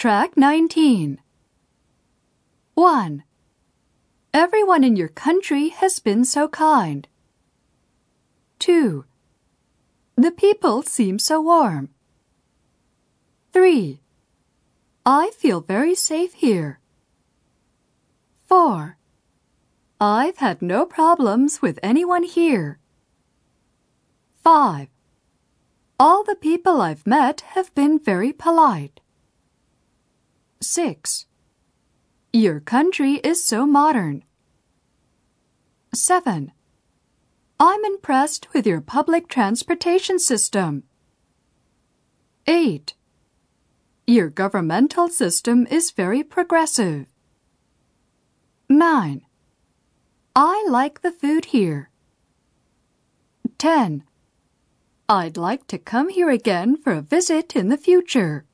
Track 19. 1. Everyone in your country has been so kind. 2. The people seem so warm. 3. I feel very safe here. 4. I've had no problems with anyone here. 5. All the people I've met have been very polite. 6. Your country is so modern. 7. I'm impressed with your public transportation system. 8. Your governmental system is very progressive. 9. I like the food here. 10. I'd like to come here again for a visit in the future.